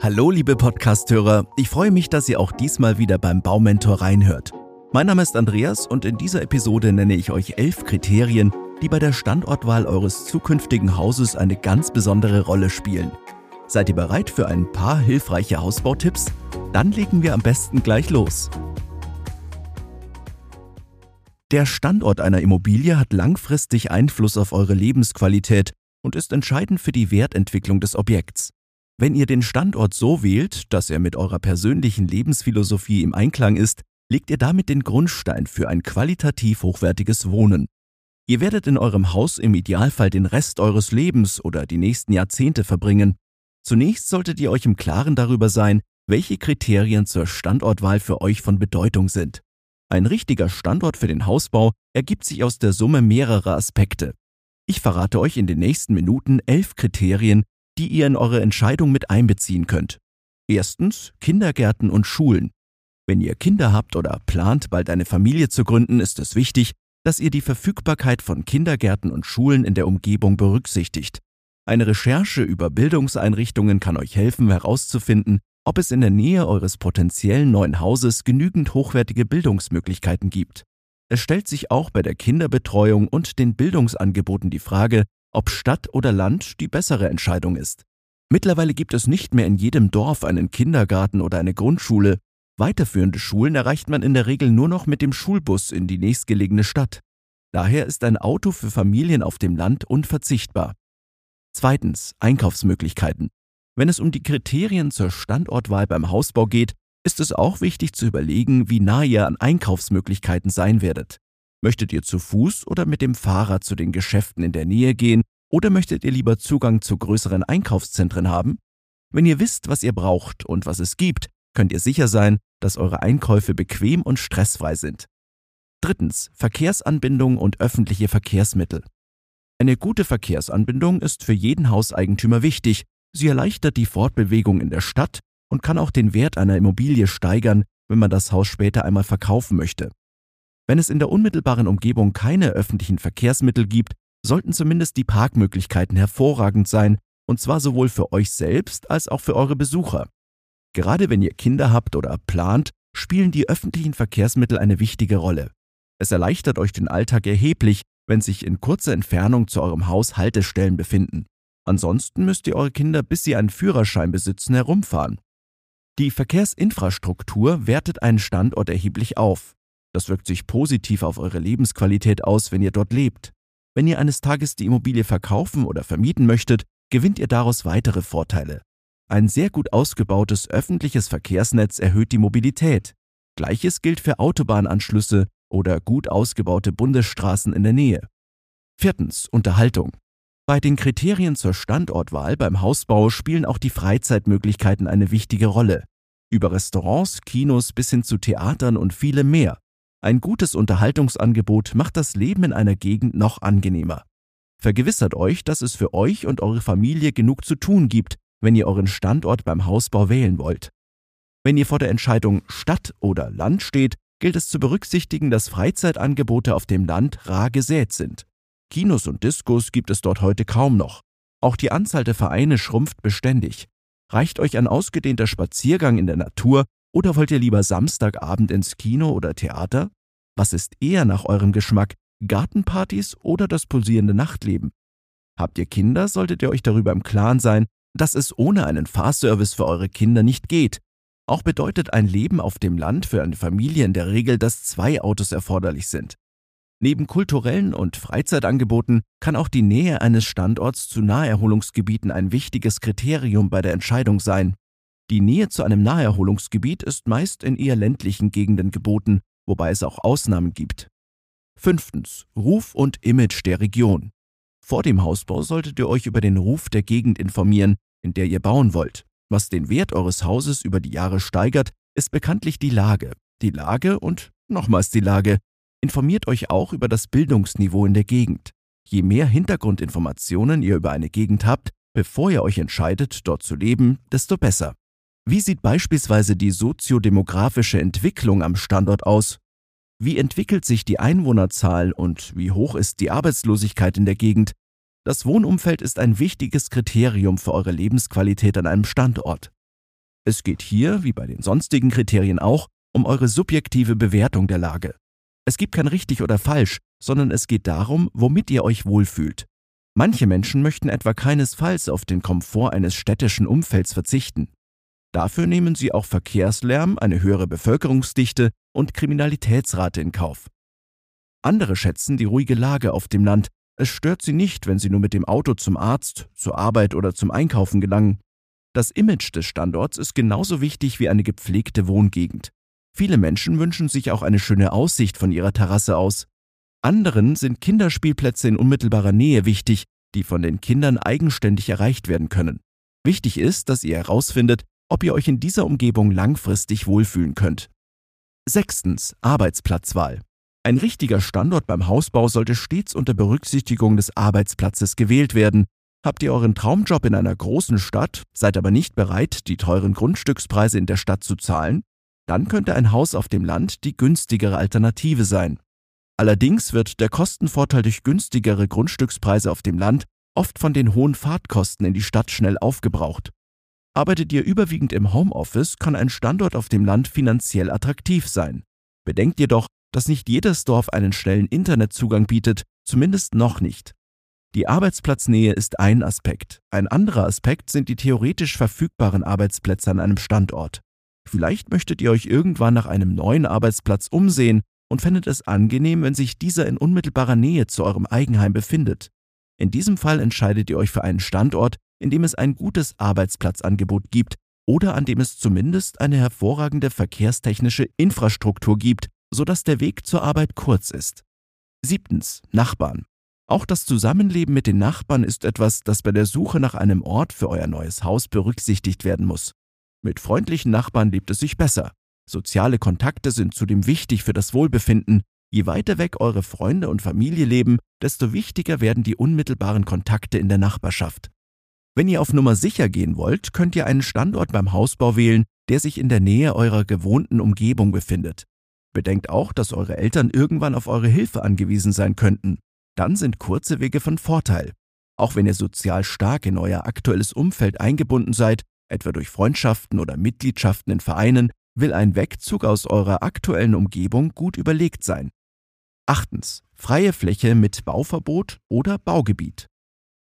Hallo liebe Podcasthörer, ich freue mich, dass ihr auch diesmal wieder beim Baumentor reinhört. Mein Name ist Andreas und in dieser Episode nenne ich euch elf Kriterien, die bei der Standortwahl eures zukünftigen Hauses eine ganz besondere Rolle spielen. Seid ihr bereit für ein paar hilfreiche Hausbautipps? Dann legen wir am besten gleich los. Der Standort einer Immobilie hat langfristig Einfluss auf eure Lebensqualität und ist entscheidend für die Wertentwicklung des Objekts. Wenn ihr den Standort so wählt, dass er mit eurer persönlichen Lebensphilosophie im Einklang ist, legt ihr damit den Grundstein für ein qualitativ hochwertiges Wohnen. Ihr werdet in eurem Haus im Idealfall den Rest eures Lebens oder die nächsten Jahrzehnte verbringen. Zunächst solltet ihr euch im Klaren darüber sein, welche Kriterien zur Standortwahl für euch von Bedeutung sind. Ein richtiger Standort für den Hausbau ergibt sich aus der Summe mehrerer Aspekte. Ich verrate euch in den nächsten Minuten elf Kriterien, die ihr in eure Entscheidung mit einbeziehen könnt. Erstens Kindergärten und Schulen. Wenn ihr Kinder habt oder plant, bald eine Familie zu gründen, ist es wichtig, dass ihr die Verfügbarkeit von Kindergärten und Schulen in der Umgebung berücksichtigt. Eine Recherche über Bildungseinrichtungen kann euch helfen herauszufinden, ob es in der Nähe eures potenziellen neuen Hauses genügend hochwertige Bildungsmöglichkeiten gibt. Es stellt sich auch bei der Kinderbetreuung und den Bildungsangeboten die Frage, ob Stadt oder Land die bessere Entscheidung ist. Mittlerweile gibt es nicht mehr in jedem Dorf einen Kindergarten oder eine Grundschule. Weiterführende Schulen erreicht man in der Regel nur noch mit dem Schulbus in die nächstgelegene Stadt. Daher ist ein Auto für Familien auf dem Land unverzichtbar. Zweitens Einkaufsmöglichkeiten. Wenn es um die Kriterien zur Standortwahl beim Hausbau geht, ist es auch wichtig zu überlegen, wie nah ihr an Einkaufsmöglichkeiten sein werdet. Möchtet ihr zu Fuß oder mit dem Fahrrad zu den Geschäften in der Nähe gehen oder möchtet ihr lieber Zugang zu größeren Einkaufszentren haben? Wenn ihr wisst, was ihr braucht und was es gibt, könnt ihr sicher sein, dass eure Einkäufe bequem und stressfrei sind. Drittens. Verkehrsanbindung und öffentliche Verkehrsmittel. Eine gute Verkehrsanbindung ist für jeden Hauseigentümer wichtig. Sie erleichtert die Fortbewegung in der Stadt und kann auch den Wert einer Immobilie steigern, wenn man das Haus später einmal verkaufen möchte. Wenn es in der unmittelbaren Umgebung keine öffentlichen Verkehrsmittel gibt, sollten zumindest die Parkmöglichkeiten hervorragend sein, und zwar sowohl für euch selbst als auch für eure Besucher. Gerade wenn ihr Kinder habt oder plant, spielen die öffentlichen Verkehrsmittel eine wichtige Rolle. Es erleichtert euch den Alltag erheblich, wenn sich in kurzer Entfernung zu eurem Haus Haltestellen befinden. Ansonsten müsst ihr eure Kinder, bis sie einen Führerschein besitzen, herumfahren. Die Verkehrsinfrastruktur wertet einen Standort erheblich auf. Das wirkt sich positiv auf eure Lebensqualität aus, wenn ihr dort lebt. Wenn ihr eines Tages die Immobilie verkaufen oder vermieten möchtet, gewinnt ihr daraus weitere Vorteile. Ein sehr gut ausgebautes öffentliches Verkehrsnetz erhöht die Mobilität. Gleiches gilt für Autobahnanschlüsse oder gut ausgebaute Bundesstraßen in der Nähe. Viertens. Unterhaltung. Bei den Kriterien zur Standortwahl beim Hausbau spielen auch die Freizeitmöglichkeiten eine wichtige Rolle. Über Restaurants, Kinos bis hin zu Theatern und vielem mehr. Ein gutes Unterhaltungsangebot macht das Leben in einer Gegend noch angenehmer. Vergewissert euch, dass es für euch und eure Familie genug zu tun gibt, wenn ihr euren Standort beim Hausbau wählen wollt. Wenn ihr vor der Entscheidung Stadt oder Land steht, gilt es zu berücksichtigen, dass Freizeitangebote auf dem Land rar gesät sind. Kinos und Diskos gibt es dort heute kaum noch. Auch die Anzahl der Vereine schrumpft beständig. Reicht euch ein ausgedehnter Spaziergang in der Natur oder wollt ihr lieber Samstagabend ins Kino oder Theater? Was ist eher nach eurem Geschmack, Gartenpartys oder das pulsierende Nachtleben? Habt ihr Kinder, solltet ihr euch darüber im Klaren sein, dass es ohne einen Fahrservice für eure Kinder nicht geht. Auch bedeutet ein Leben auf dem Land für eine Familie in der Regel, dass zwei Autos erforderlich sind. Neben kulturellen und Freizeitangeboten kann auch die Nähe eines Standorts zu Naherholungsgebieten ein wichtiges Kriterium bei der Entscheidung sein. Die Nähe zu einem Naherholungsgebiet ist meist in eher ländlichen Gegenden geboten, wobei es auch Ausnahmen gibt. Fünftens. Ruf und Image der Region. Vor dem Hausbau solltet ihr euch über den Ruf der Gegend informieren, in der ihr bauen wollt. Was den Wert eures Hauses über die Jahre steigert, ist bekanntlich die Lage. Die Lage und nochmals die Lage. Informiert euch auch über das Bildungsniveau in der Gegend. Je mehr Hintergrundinformationen ihr über eine Gegend habt, bevor ihr euch entscheidet, dort zu leben, desto besser. Wie sieht beispielsweise die soziodemografische Entwicklung am Standort aus? Wie entwickelt sich die Einwohnerzahl und wie hoch ist die Arbeitslosigkeit in der Gegend? Das Wohnumfeld ist ein wichtiges Kriterium für eure Lebensqualität an einem Standort. Es geht hier, wie bei den sonstigen Kriterien auch, um eure subjektive Bewertung der Lage. Es gibt kein richtig oder falsch, sondern es geht darum, womit ihr euch wohlfühlt. Manche Menschen möchten etwa keinesfalls auf den Komfort eines städtischen Umfelds verzichten. Dafür nehmen sie auch Verkehrslärm, eine höhere Bevölkerungsdichte und Kriminalitätsrate in Kauf. Andere schätzen die ruhige Lage auf dem Land. Es stört sie nicht, wenn sie nur mit dem Auto zum Arzt, zur Arbeit oder zum Einkaufen gelangen. Das Image des Standorts ist genauso wichtig wie eine gepflegte Wohngegend. Viele Menschen wünschen sich auch eine schöne Aussicht von ihrer Terrasse aus. Anderen sind Kinderspielplätze in unmittelbarer Nähe wichtig, die von den Kindern eigenständig erreicht werden können. Wichtig ist, dass ihr herausfindet, ob ihr euch in dieser Umgebung langfristig wohlfühlen könnt. Sechstens. Arbeitsplatzwahl. Ein richtiger Standort beim Hausbau sollte stets unter Berücksichtigung des Arbeitsplatzes gewählt werden. Habt ihr euren Traumjob in einer großen Stadt, seid aber nicht bereit, die teuren Grundstückspreise in der Stadt zu zahlen? Dann könnte ein Haus auf dem Land die günstigere Alternative sein. Allerdings wird der Kostenvorteil durch günstigere Grundstückspreise auf dem Land oft von den hohen Fahrtkosten in die Stadt schnell aufgebraucht. Arbeitet ihr überwiegend im Homeoffice, kann ein Standort auf dem Land finanziell attraktiv sein. Bedenkt jedoch, dass nicht jedes Dorf einen schnellen Internetzugang bietet, zumindest noch nicht. Die Arbeitsplatznähe ist ein Aspekt. Ein anderer Aspekt sind die theoretisch verfügbaren Arbeitsplätze an einem Standort. Vielleicht möchtet ihr euch irgendwann nach einem neuen Arbeitsplatz umsehen und fändet es angenehm, wenn sich dieser in unmittelbarer Nähe zu eurem Eigenheim befindet. In diesem Fall entscheidet ihr euch für einen Standort, in dem es ein gutes Arbeitsplatzangebot gibt oder an dem es zumindest eine hervorragende verkehrstechnische Infrastruktur gibt, sodass der Weg zur Arbeit kurz ist. Siebtens. Nachbarn. Auch das Zusammenleben mit den Nachbarn ist etwas, das bei der Suche nach einem Ort für euer neues Haus berücksichtigt werden muss. Mit freundlichen Nachbarn lebt es sich besser. Soziale Kontakte sind zudem wichtig für das Wohlbefinden. Je weiter weg eure Freunde und Familie leben, desto wichtiger werden die unmittelbaren Kontakte in der Nachbarschaft. Wenn ihr auf Nummer sicher gehen wollt, könnt ihr einen Standort beim Hausbau wählen, der sich in der Nähe eurer gewohnten Umgebung befindet. Bedenkt auch, dass eure Eltern irgendwann auf eure Hilfe angewiesen sein könnten. Dann sind kurze Wege von Vorteil. Auch wenn ihr sozial stark in euer aktuelles Umfeld eingebunden seid, etwa durch Freundschaften oder Mitgliedschaften in Vereinen, will ein Wegzug aus eurer aktuellen Umgebung gut überlegt sein. Achtens. Freie Fläche mit Bauverbot oder Baugebiet.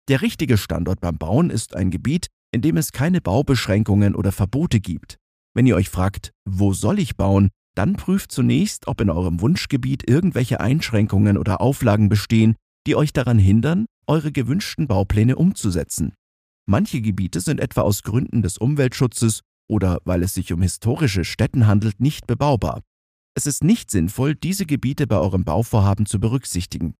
Der richtige Standort beim Bauen ist ein Gebiet, in dem es keine Baubeschränkungen oder Verbote gibt. Wenn ihr euch fragt, wo soll ich bauen, dann prüft zunächst, ob in eurem Wunschgebiet irgendwelche Einschränkungen oder Auflagen bestehen, die euch daran hindern, eure gewünschten Baupläne umzusetzen. Manche Gebiete sind etwa aus Gründen des Umweltschutzes oder weil es sich um historische Stätten handelt, nicht bebaubar. Es ist nicht sinnvoll, diese Gebiete bei eurem Bauvorhaben zu berücksichtigen.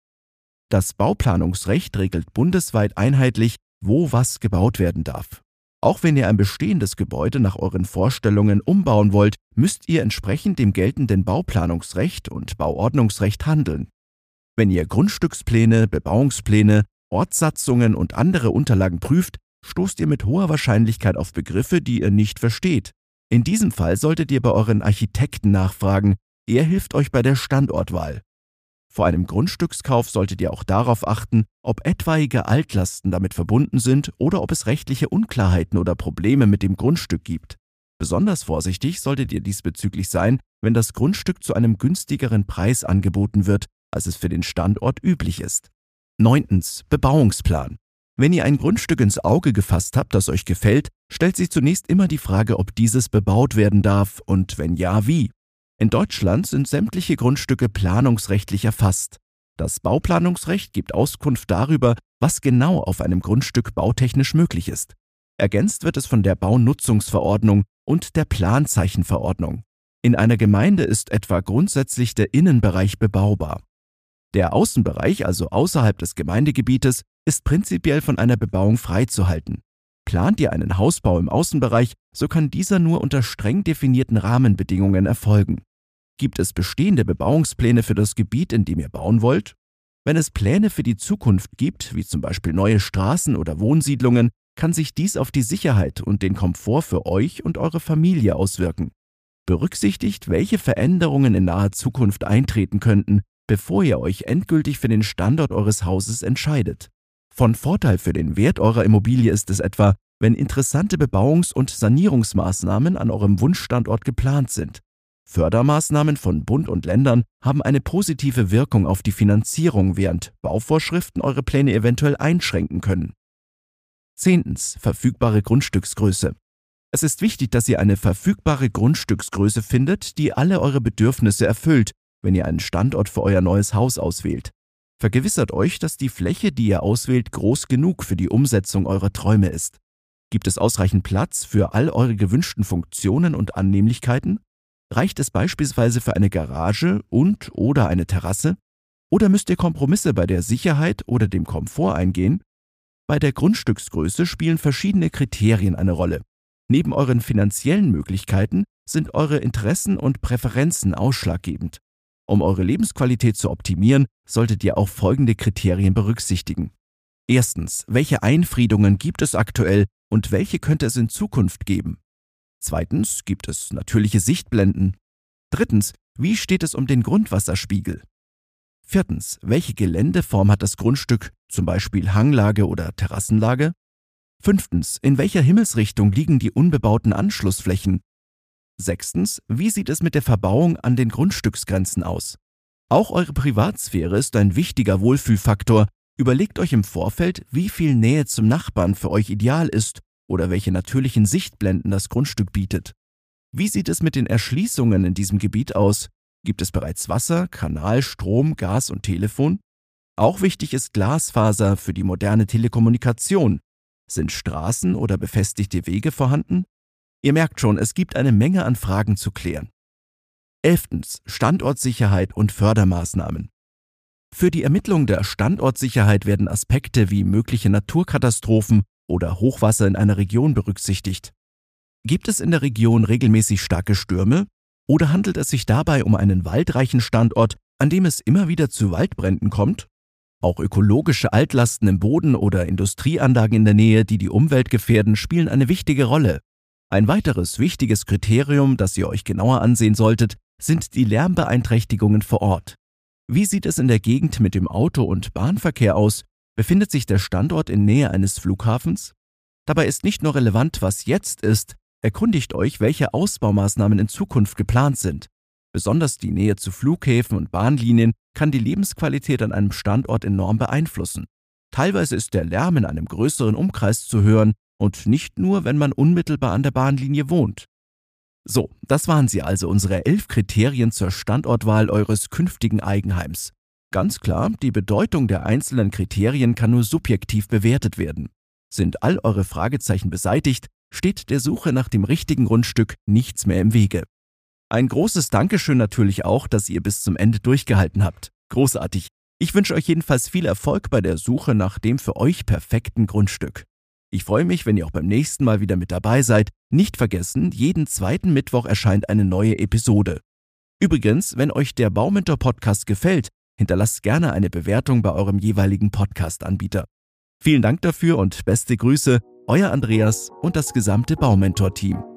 Das Bauplanungsrecht regelt bundesweit einheitlich, wo was gebaut werden darf. Auch wenn ihr ein bestehendes Gebäude nach euren Vorstellungen umbauen wollt, müsst ihr entsprechend dem geltenden Bauplanungsrecht und Bauordnungsrecht handeln. Wenn ihr Grundstückspläne, Bebauungspläne, Ortssatzungen und andere Unterlagen prüft, stoßt ihr mit hoher Wahrscheinlichkeit auf Begriffe, die ihr nicht versteht. In diesem Fall solltet ihr bei euren Architekten nachfragen, er hilft euch bei der Standortwahl. Vor einem Grundstückskauf solltet ihr auch darauf achten, ob etwaige Altlasten damit verbunden sind oder ob es rechtliche Unklarheiten oder Probleme mit dem Grundstück gibt. Besonders vorsichtig solltet ihr diesbezüglich sein, wenn das Grundstück zu einem günstigeren Preis angeboten wird, als es für den Standort üblich ist. 9. Bebauungsplan. Wenn ihr ein Grundstück ins Auge gefasst habt, das euch gefällt, stellt sich zunächst immer die Frage, ob dieses bebaut werden darf und wenn ja, wie. In Deutschland sind sämtliche Grundstücke planungsrechtlich erfasst. Das Bauplanungsrecht gibt Auskunft darüber, was genau auf einem Grundstück bautechnisch möglich ist. Ergänzt wird es von der Baunutzungsverordnung und der Planzeichenverordnung. In einer Gemeinde ist etwa grundsätzlich der Innenbereich bebaubar. Der Außenbereich, also außerhalb des Gemeindegebietes, ist prinzipiell von einer Bebauung freizuhalten. Plant ihr einen Hausbau im Außenbereich, so kann dieser nur unter streng definierten Rahmenbedingungen erfolgen. Gibt es bestehende Bebauungspläne für das Gebiet, in dem ihr bauen wollt? Wenn es Pläne für die Zukunft gibt, wie zum Beispiel neue Straßen oder Wohnsiedlungen, kann sich dies auf die Sicherheit und den Komfort für euch und eure Familie auswirken. Berücksichtigt, welche Veränderungen in naher Zukunft eintreten könnten, bevor ihr euch endgültig für den Standort eures Hauses entscheidet. Von Vorteil für den Wert eurer Immobilie ist es etwa, wenn interessante Bebauungs- und Sanierungsmaßnahmen an eurem Wunschstandort geplant sind. Fördermaßnahmen von Bund und Ländern haben eine positive Wirkung auf die Finanzierung, während Bauvorschriften eure Pläne eventuell einschränken können. Zehntens. Verfügbare Grundstücksgröße. Es ist wichtig, dass ihr eine verfügbare Grundstücksgröße findet, die alle eure Bedürfnisse erfüllt, wenn ihr einen Standort für euer neues Haus auswählt. Vergewissert euch, dass die Fläche, die ihr auswählt, groß genug für die Umsetzung eurer Träume ist. Gibt es ausreichend Platz für all eure gewünschten Funktionen und Annehmlichkeiten? Reicht es beispielsweise für eine Garage und oder eine Terrasse? Oder müsst ihr Kompromisse bei der Sicherheit oder dem Komfort eingehen? Bei der Grundstücksgröße spielen verschiedene Kriterien eine Rolle. Neben euren finanziellen Möglichkeiten sind eure Interessen und Präferenzen ausschlaggebend. Um eure Lebensqualität zu optimieren, solltet ihr auch folgende Kriterien berücksichtigen. Erstens, welche Einfriedungen gibt es aktuell und welche könnte es in Zukunft geben? Zweitens, gibt es natürliche Sichtblenden? Drittens, wie steht es um den Grundwasserspiegel? Viertens, welche Geländeform hat das Grundstück, zum Beispiel Hanglage oder Terrassenlage? Fünftens, in welcher Himmelsrichtung liegen die unbebauten Anschlussflächen? Sechstens, wie sieht es mit der Verbauung an den Grundstücksgrenzen aus? Auch eure Privatsphäre ist ein wichtiger Wohlfühlfaktor. Überlegt euch im Vorfeld, wie viel Nähe zum Nachbarn für euch ideal ist oder welche natürlichen Sichtblenden das Grundstück bietet. Wie sieht es mit den Erschließungen in diesem Gebiet aus? Gibt es bereits Wasser, Kanal, Strom, Gas und Telefon? Auch wichtig ist Glasfaser für die moderne Telekommunikation. Sind Straßen oder befestigte Wege vorhanden? Ihr merkt schon, es gibt eine Menge an Fragen zu klären. Elftens. Standortsicherheit und Fördermaßnahmen. Für die Ermittlung der Standortsicherheit werden Aspekte wie mögliche Naturkatastrophen oder Hochwasser in einer Region berücksichtigt. Gibt es in der Region regelmäßig starke Stürme oder handelt es sich dabei um einen waldreichen Standort, an dem es immer wieder zu Waldbränden kommt? Auch ökologische Altlasten im Boden oder Industrieanlagen in der Nähe, die die Umwelt gefährden, spielen eine wichtige Rolle. Ein weiteres wichtiges Kriterium, das ihr euch genauer ansehen solltet, sind die Lärmbeeinträchtigungen vor Ort. Wie sieht es in der Gegend mit dem Auto- und Bahnverkehr aus? Befindet sich der Standort in Nähe eines Flughafens? Dabei ist nicht nur relevant, was jetzt ist, erkundigt euch, welche Ausbaumaßnahmen in Zukunft geplant sind. Besonders die Nähe zu Flughäfen und Bahnlinien kann die Lebensqualität an einem Standort enorm beeinflussen. Teilweise ist der Lärm in einem größeren Umkreis zu hören, und nicht nur, wenn man unmittelbar an der Bahnlinie wohnt. So, das waren sie also, unsere elf Kriterien zur Standortwahl eures künftigen Eigenheims. Ganz klar, die Bedeutung der einzelnen Kriterien kann nur subjektiv bewertet werden. Sind all eure Fragezeichen beseitigt, steht der Suche nach dem richtigen Grundstück nichts mehr im Wege. Ein großes Dankeschön natürlich auch, dass ihr bis zum Ende durchgehalten habt. Großartig. Ich wünsche euch jedenfalls viel Erfolg bei der Suche nach dem für euch perfekten Grundstück. Ich freue mich, wenn ihr auch beim nächsten Mal wieder mit dabei seid. Nicht vergessen, jeden zweiten Mittwoch erscheint eine neue Episode. Übrigens, wenn euch der Baumentor Podcast gefällt, hinterlasst gerne eine Bewertung bei eurem jeweiligen Podcast-Anbieter. Vielen Dank dafür und beste Grüße, euer Andreas und das gesamte Baumentor-Team.